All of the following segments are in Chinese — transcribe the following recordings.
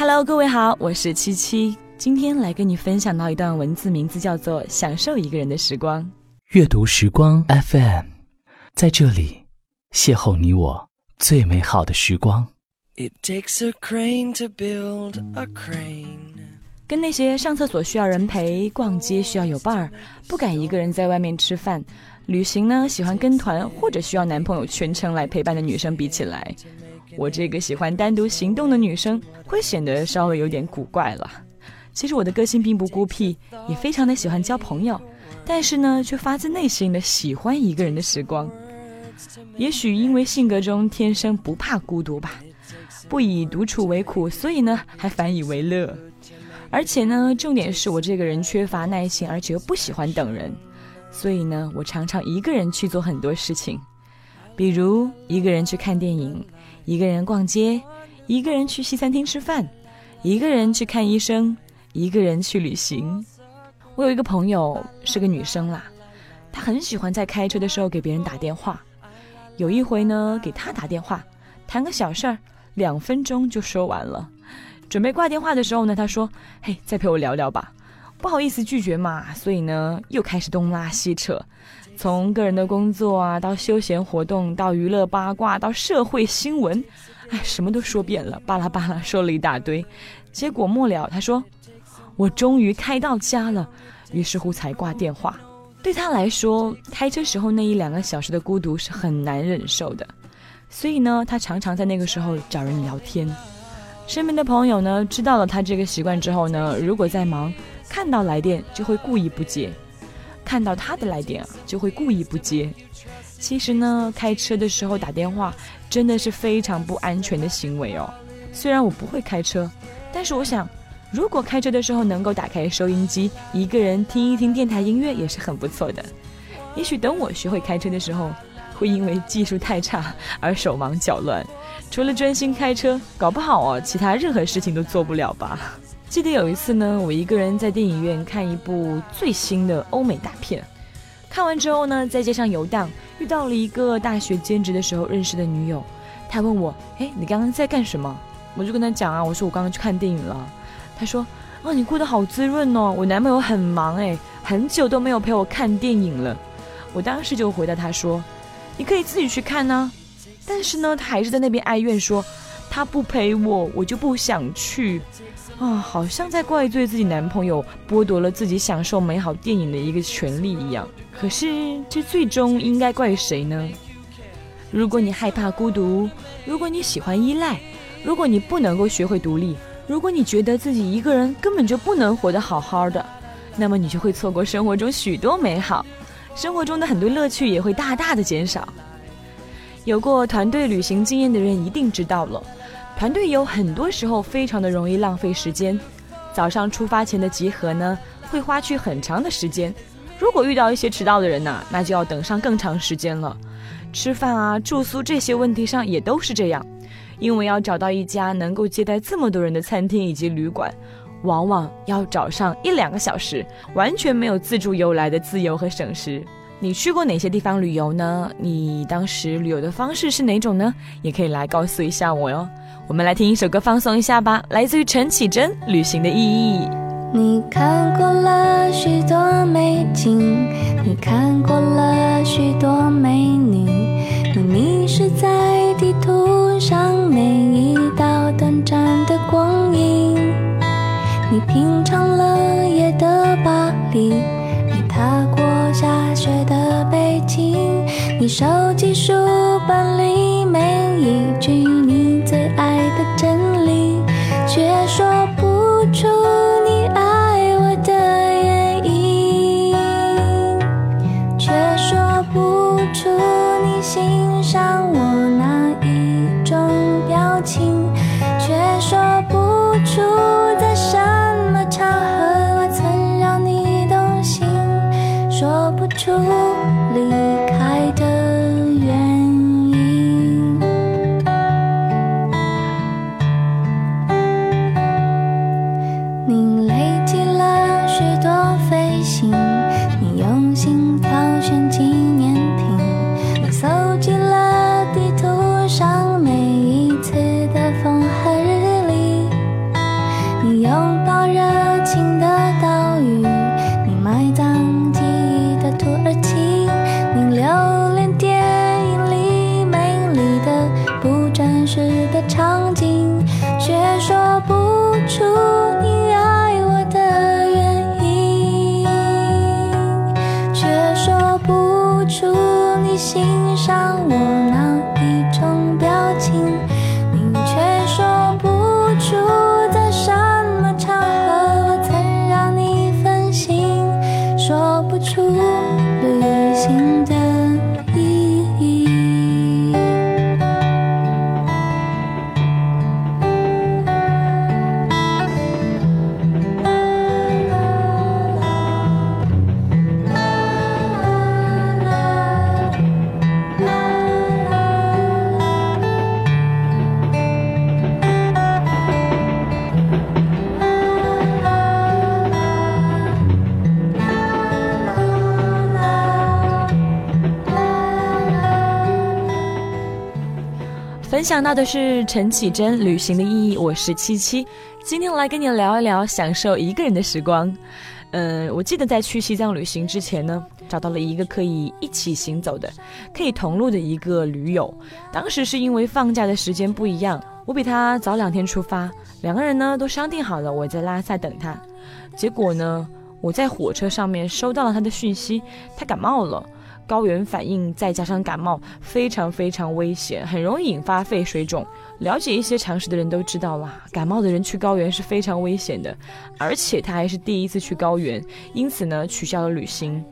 Hello，各位好，我是七七，今天来跟你分享到一段文字，名字叫做《享受一个人的时光》。阅读时光 FM，在这里邂逅你我最美好的时光。It takes a crane to build a crane。跟那些上厕所需要人陪、逛街需要有伴儿、不敢一个人在外面吃饭、旅行呢喜欢跟团或者需要男朋友全程来陪伴的女生比起来，我这个喜欢单独行动的女生会显得稍微有点古怪了。其实我的个性并不孤僻，也非常的喜欢交朋友，但是呢，却发自内心的喜欢一个人的时光。也许因为性格中天生不怕孤独吧，不以独处为苦，所以呢，还反以为乐。而且呢，重点是我这个人缺乏耐心，而且又不喜欢等人，所以呢，我常常一个人去做很多事情，比如一个人去看电影。一个人逛街，一个人去西餐厅吃饭，一个人去看医生，一个人去旅行。我有一个朋友是个女生啦，她很喜欢在开车的时候给别人打电话。有一回呢，给她打电话，谈个小事儿，两分钟就说完了。准备挂电话的时候呢，她说：“嘿，再陪我聊聊吧。”不好意思拒绝嘛，所以呢，又开始东拉西扯。从个人的工作啊，到休闲活动，到娱乐八卦，到社会新闻，哎，什么都说遍了，巴拉巴拉说了一大堆。结果末了，他说：“我终于开到家了。”于是乎才挂电话。对他来说，开车时候那一两个小时的孤独是很难忍受的，所以呢，他常常在那个时候找人聊天。身边的朋友呢，知道了他这个习惯之后呢，如果在忙，看到来电就会故意不接。看到他的来电啊，就会故意不接。其实呢，开车的时候打电话真的是非常不安全的行为哦。虽然我不会开车，但是我想，如果开车的时候能够打开收音机，一个人听一听电台音乐也是很不错的。也许等我学会开车的时候，会因为技术太差而手忙脚乱，除了专心开车，搞不好哦，其他任何事情都做不了吧。记得有一次呢，我一个人在电影院看一部最新的欧美大片，看完之后呢，在街上游荡，遇到了一个大学兼职的时候认识的女友。她问我：“哎，你刚刚在干什么？”我就跟她讲啊，我说我刚刚去看电影了。她说：“哦，你过得好滋润哦，我男朋友很忙哎，很久都没有陪我看电影了。”我当时就回答她说：“你可以自己去看呢。”但是呢，她还是在那边哀怨说：“他不陪我，我就不想去。”啊，好像在怪罪自己男朋友剥夺了自己享受美好电影的一个权利一样。可是，这最终应该怪谁呢？如果你害怕孤独，如果你喜欢依赖，如果你不能够学会独立，如果你觉得自己一个人根本就不能活得好好的，那么你就会错过生活中许多美好，生活中的很多乐趣也会大大的减少。有过团队旅行经验的人一定知道了。团队有很多时候非常的容易浪费时间，早上出发前的集合呢，会花去很长的时间。如果遇到一些迟到的人呢，那就要等上更长时间了。吃饭啊、住宿这些问题上也都是这样，因为要找到一家能够接待这么多人的餐厅以及旅馆，往往要找上一两个小时，完全没有自助游来的自由和省时。你去过哪些地方旅游呢？你当时旅游的方式是哪种呢？也可以来告诉一下我哟。我们来听一首歌放松一下吧，来自于陈绮贞《旅行的意义》。你看过了许多美景，你看过了许多美女，你迷失在地图上每一道手机书本里分享到的是陈绮贞《旅行的意义》，我是七七，今天来跟你聊一聊享受一个人的时光。嗯，我记得在去西藏旅行之前呢，找到了一个可以一起行走的、可以同路的一个驴友。当时是因为放假的时间不一样，我比他早两天出发，两个人呢都商定好了，我在拉萨等他。结果呢，我在火车上面收到了他的讯息，他感冒了。高原反应再加上感冒，非常非常危险，很容易引发肺水肿。了解一些常识的人都知道啦，感冒的人去高原是非常危险的。而且他还是第一次去高原，因此呢取消了旅行。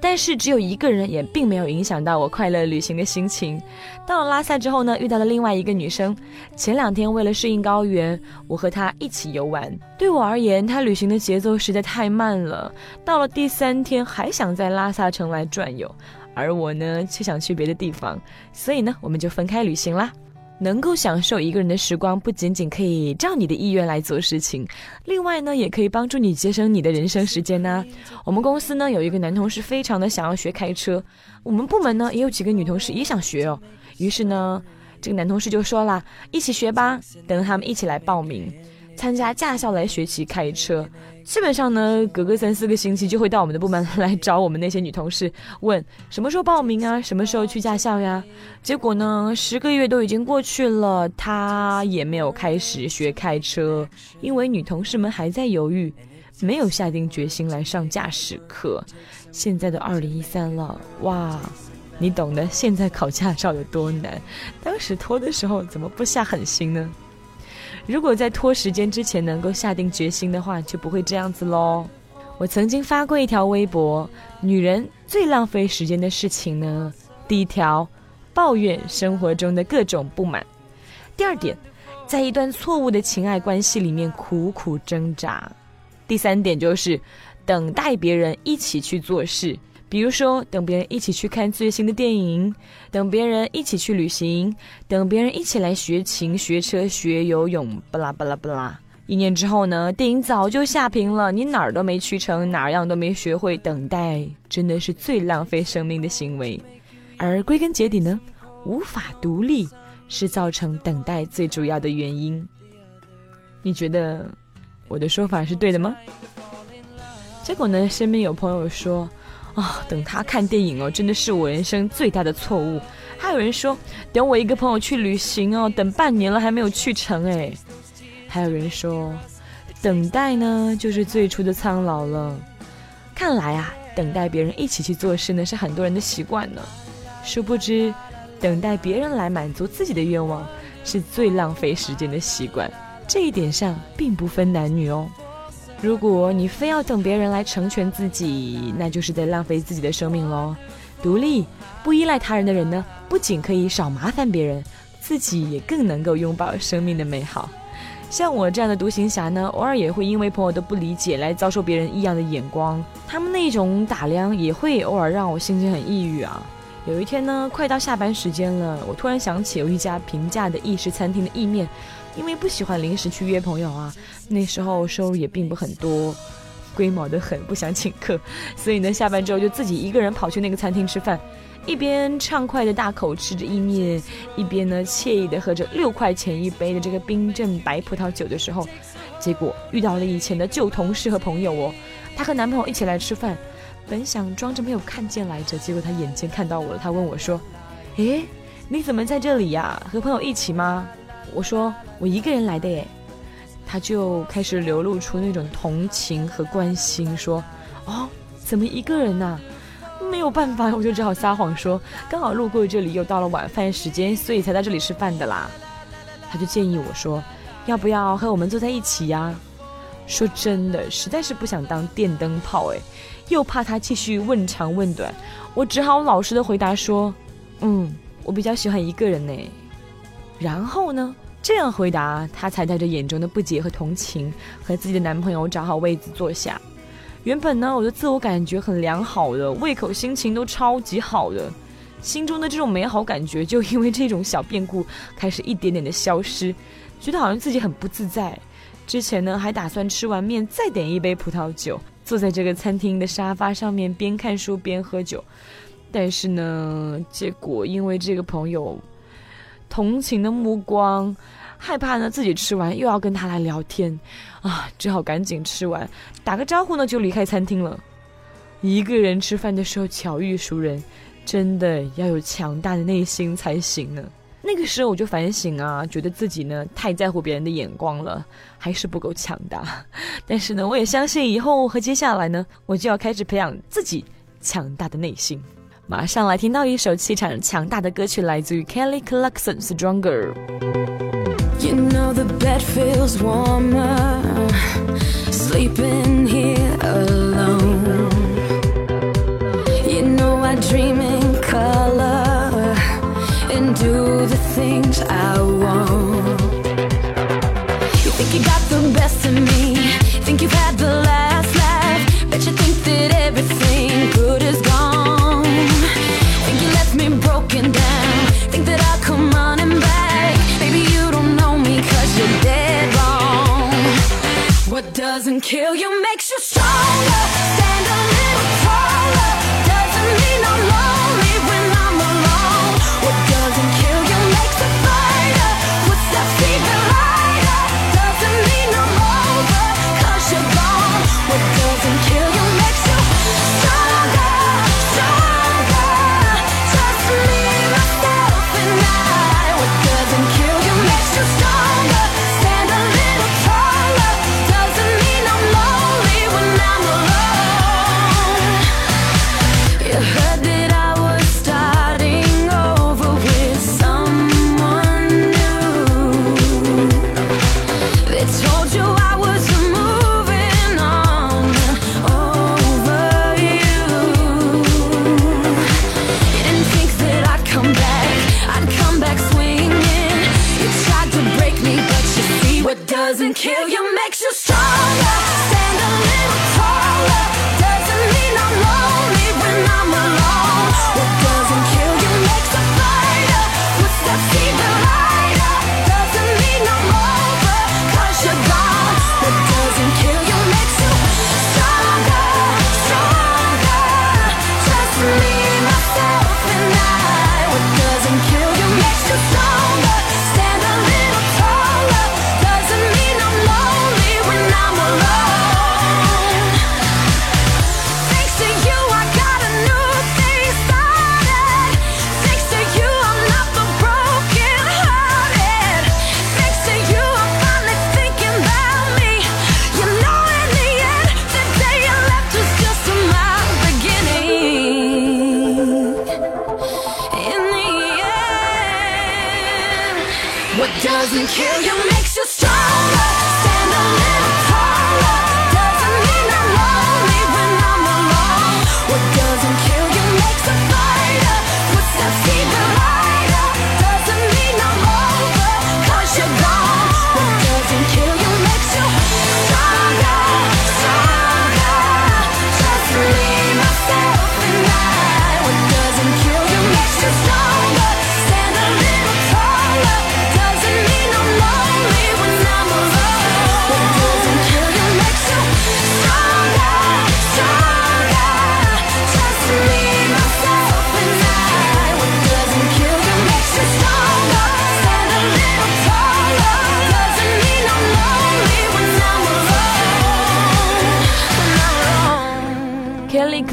但是只有一个人，也并没有影响到我快乐旅行的心情。到了拉萨之后呢，遇到了另外一个女生。前两天为了适应高原，我和她一起游玩。对我而言，她旅行的节奏实在太慢了。到了第三天，还想在拉萨城来转悠。而我呢，却想去别的地方，所以呢，我们就分开旅行啦。能够享受一个人的时光，不仅仅可以照你的意愿来做事情，另外呢，也可以帮助你节省你的人生时间呢。我们公司呢有一个男同事，非常的想要学开车，我们部门呢也有几个女同事也想学哦。于是呢，这个男同事就说啦：“一起学吧，等他们一起来报名。”参加驾校来学习开车，基本上呢，隔个三四个星期就会到我们的部门来找我们那些女同事，问什么时候报名啊，什么时候去驾校呀？结果呢，十个月都已经过去了，他也没有开始学开车，因为女同事们还在犹豫，没有下定决心来上驾驶课。现在都二零一三了，哇，你懂得现在考驾照有多难，当时拖的时候怎么不下狠心呢？如果在拖时间之前能够下定决心的话，就不会这样子喽。我曾经发过一条微博：女人最浪费时间的事情呢？第一条，抱怨生活中的各种不满；第二点，在一段错误的情爱关系里面苦苦挣扎；第三点就是等待别人一起去做事。比如说，等别人一起去看最新的电影，等别人一起去旅行，等别人一起来学琴、学车、学游泳，巴拉巴拉巴拉。一年之后呢，电影早就下屏了，你哪儿都没去成，哪样都没学会。等待真的是最浪费生命的行为。而归根结底呢，无法独立是造成等待最主要的原因。你觉得我的说法是对的吗？结果呢，身边有朋友说。啊，等他看电影哦，真的是我人生最大的错误。还有人说，等我一个朋友去旅行哦，等半年了还没有去成哎。还有人说，等待呢就是最初的苍老了。看来啊，等待别人一起去做事呢是很多人的习惯呢。殊不知，等待别人来满足自己的愿望是最浪费时间的习惯。这一点上并不分男女哦。如果你非要等别人来成全自己，那就是在浪费自己的生命喽。独立、不依赖他人的人呢，不仅可以少麻烦别人，自己也更能够拥抱生命的美好。像我这样的独行侠呢，偶尔也会因为朋友的不理解来遭受别人异样的眼光，他们那种打量也会偶尔让我心情很抑郁啊。有一天呢，快到下班时间了，我突然想起有一家平价的意式餐厅的意面。因为不喜欢临时去约朋友啊，那时候收入也并不很多，龟毛的很，不想请客，所以呢，下班之后就自己一个人跑去那个餐厅吃饭，一边畅快的大口吃着意面，一边呢惬意的喝着六块钱一杯的这个冰镇白葡萄酒的时候，结果遇到了以前的旧同事和朋友哦，她和男朋友一起来吃饭，本想装着没有看见来着，结果她眼尖看到我了，她问我说：“诶，你怎么在这里呀？和朋友一起吗？”我说我一个人来的耶，他就开始流露出那种同情和关心，说哦，怎么一个人呢？没有办法，我就只好撒谎说刚好路过这里，又到了晚饭时间，所以才在这里吃饭的啦。他就建议我说，要不要和我们坐在一起呀？说真的，实在是不想当电灯泡哎，又怕他继续问长问短，我只好老实的回答说，嗯，我比较喜欢一个人呢。然后呢，这样回答，他才带着眼中的不解和同情，和自己的男朋友找好位子坐下。原本呢，我的自我感觉很良好的，胃口、心情都超级好的，心中的这种美好感觉就因为这种小变故开始一点点的消失，觉得好像自己很不自在。之前呢，还打算吃完面再点一杯葡萄酒，坐在这个餐厅的沙发上面边看书边喝酒，但是呢，结果因为这个朋友同情的目光。害怕呢，自己吃完又要跟他来聊天，啊，只好赶紧吃完，打个招呼呢就离开餐厅了。一个人吃饭的时候巧遇熟人，真的要有强大的内心才行呢。那个时候我就反省啊，觉得自己呢太在乎别人的眼光了，还是不够强大。但是呢，我也相信以后和接下来呢，我就要开始培养自己强大的内心。马上来听到一首气场强大的歌曲，来自于 Kelly Clarkson Stronger。You know the bed feels warmer sleeping here alone. You know I dream in color and do the things I want.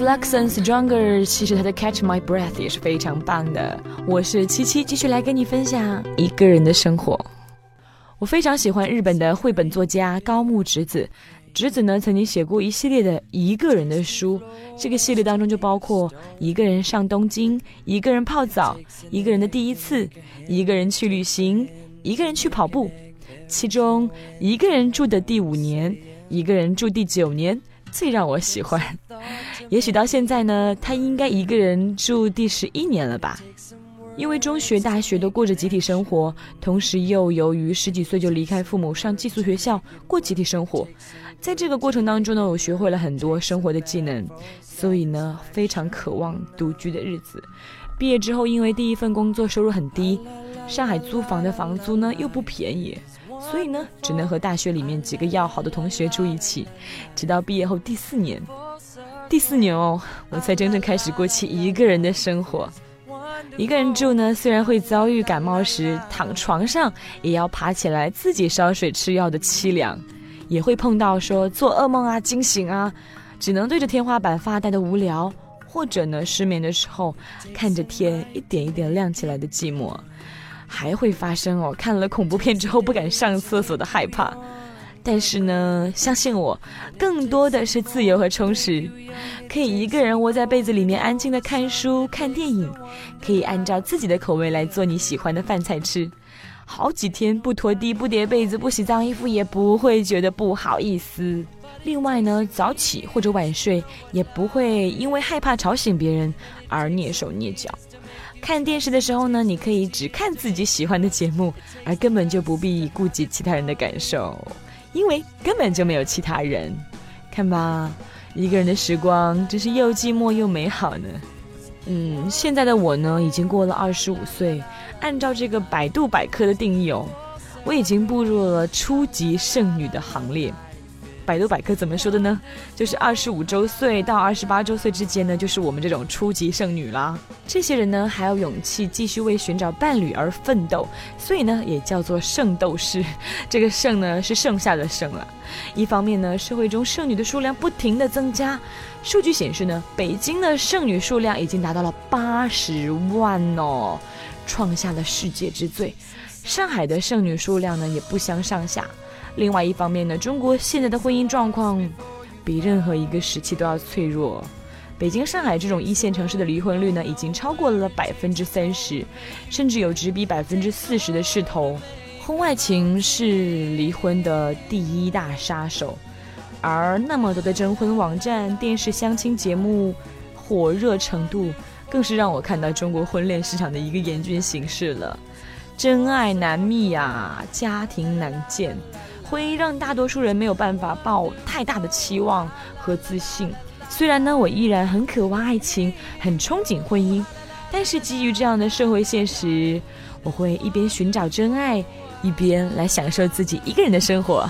Clarkson Stronger，其实他的 Catch My Breath 也是非常棒的。我是七七，继续来跟你分享一个人的生活。我非常喜欢日本的绘本作家高木直子，直子呢曾经写过一系列的一个人的书，这个系列当中就包括一个人上东京、一个人泡澡、一个人的第一次、一个人去旅行、一个人去跑步，其中一个人住的第五年、一个人住第九年最让我喜欢，也许到现在呢，他应该一个人住第十一年了吧。因为中学、大学都过着集体生活，同时又由于十几岁就离开父母上寄宿学校过集体生活，在这个过程当中呢，我学会了很多生活的技能，所以呢，非常渴望独居的日子。毕业之后，因为第一份工作收入很低，上海租房的房租呢又不便宜，所以呢，只能和大学里面几个要好的同学住一起，直到毕业后第四年，第四年哦，我才真正开始过起一个人的生活。一个人住呢，虽然会遭遇感冒时躺床上也要爬起来自己烧水吃药的凄凉，也会碰到说做噩梦啊、惊醒啊，只能对着天花板发呆的无聊，或者呢失眠的时候看着天一点一点亮起来的寂寞，还会发生哦看了恐怖片之后不敢上厕所的害怕。但是呢，相信我，更多的是自由和充实，可以一个人窝在被子里面安静的看书、看电影，可以按照自己的口味来做你喜欢的饭菜吃，好几天不拖地、不叠被子、不洗脏衣服也不会觉得不好意思。另外呢，早起或者晚睡也不会因为害怕吵醒别人而蹑手蹑脚。看电视的时候呢，你可以只看自己喜欢的节目，而根本就不必顾及其他人的感受。因为根本就没有其他人，看吧，一个人的时光真是又寂寞又美好呢。嗯，现在的我呢，已经过了二十五岁，按照这个百度百科的定义哦，我已经步入了初级剩女的行列。百度百科怎么说的呢？就是二十五周岁到二十八周岁之间呢，就是我们这种初级剩女啦。这些人呢，还有勇气继续为寻找伴侣而奋斗，所以呢，也叫做圣斗士。这个剩呢，是剩下的剩了。一方面呢，社会中剩女的数量不停的增加。数据显示呢，北京的剩女数量已经达到了八十万哦，创下了世界之最。上海的剩女数量呢，也不相上下。另外一方面呢，中国现在的婚姻状况比任何一个时期都要脆弱。北京、上海这种一线城市的离婚率呢，已经超过了百分之三十，甚至有直逼百分之四十的势头。婚外情是离婚的第一大杀手，而那么多的征婚网站、电视相亲节目火热程度，更是让我看到中国婚恋市场的一个严峻形势了。真爱难觅啊，家庭难会让大多数人没有办法抱太大的期望和自信。虽然呢，我依然很渴望爱情，很憧憬婚姻，但是基于这样的社会现实，我会一边寻找真爱，一边来享受自己一个人的生活。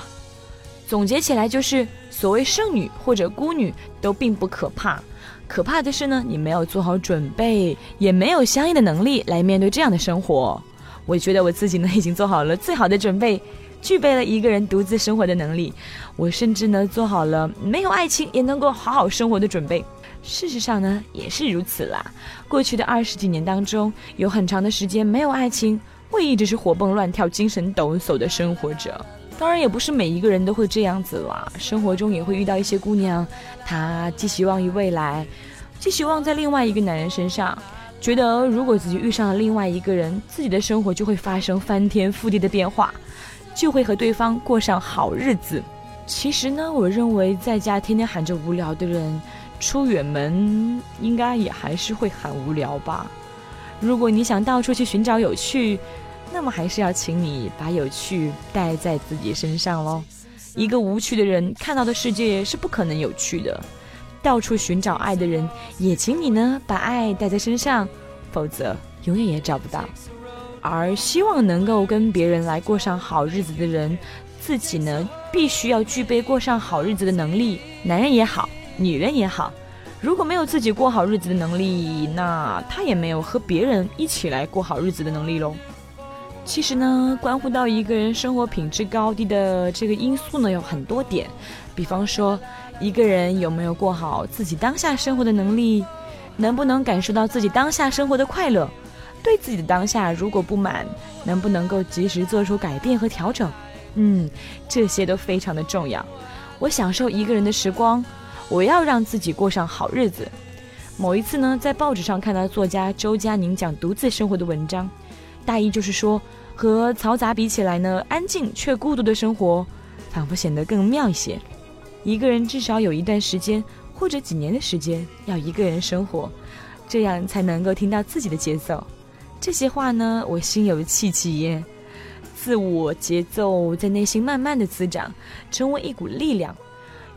总结起来就是，所谓剩女或者孤女都并不可怕，可怕的是呢，你没有做好准备，也没有相应的能力来面对这样的生活。我觉得我自己呢，已经做好了最好的准备。具备了一个人独自生活的能力，我甚至呢做好了没有爱情也能够好好生活的准备。事实上呢也是如此啦。过去的二十几年当中，有很长的时间没有爱情，我一直是活蹦乱跳、精神抖擞的生活着。当然，也不是每一个人都会这样子啦。生活中也会遇到一些姑娘，她寄希望于未来，寄希望在另外一个男人身上，觉得如果自己遇上了另外一个人，自己的生活就会发生翻天覆地的变化。就会和对方过上好日子。其实呢，我认为在家天天喊着无聊的人，出远门应该也还是会很无聊吧。如果你想到处去寻找有趣，那么还是要请你把有趣带在自己身上喽。一个无趣的人看到的世界是不可能有趣的。到处寻找爱的人，也请你呢把爱带在身上，否则永远也找不到。而希望能够跟别人来过上好日子的人，自己呢必须要具备过上好日子的能力。男人也好，女人也好，如果没有自己过好日子的能力，那他也没有和别人一起来过好日子的能力喽。其实呢，关乎到一个人生活品质高低的这个因素呢，有很多点。比方说，一个人有没有过好自己当下生活的能力，能不能感受到自己当下生活的快乐。对自己的当下如果不满，能不能够及时做出改变和调整？嗯，这些都非常的重要。我享受一个人的时光，我要让自己过上好日子。某一次呢，在报纸上看到作家周佳宁讲独自生活的文章，大意就是说，和嘈杂比起来呢，安静却孤独的生活，仿佛显得更妙一些。一个人至少有一段时间或者几年的时间要一个人生活，这样才能够听到自己的节奏。这些话呢，我心有戚戚焉。自我节奏在内心慢慢的滋长，成为一股力量。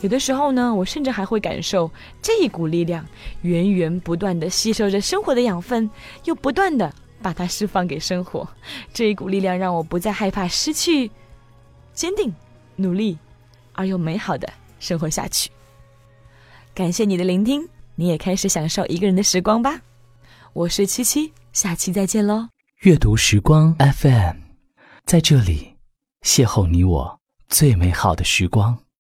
有的时候呢，我甚至还会感受这一股力量源源不断的吸收着生活的养分，又不断的把它释放给生活。这一股力量让我不再害怕失去，坚定、努力，而又美好的生活下去。感谢你的聆听，你也开始享受一个人的时光吧。我是七七，下期再见喽。阅读时光 FM，在这里邂逅你我最美好的时光。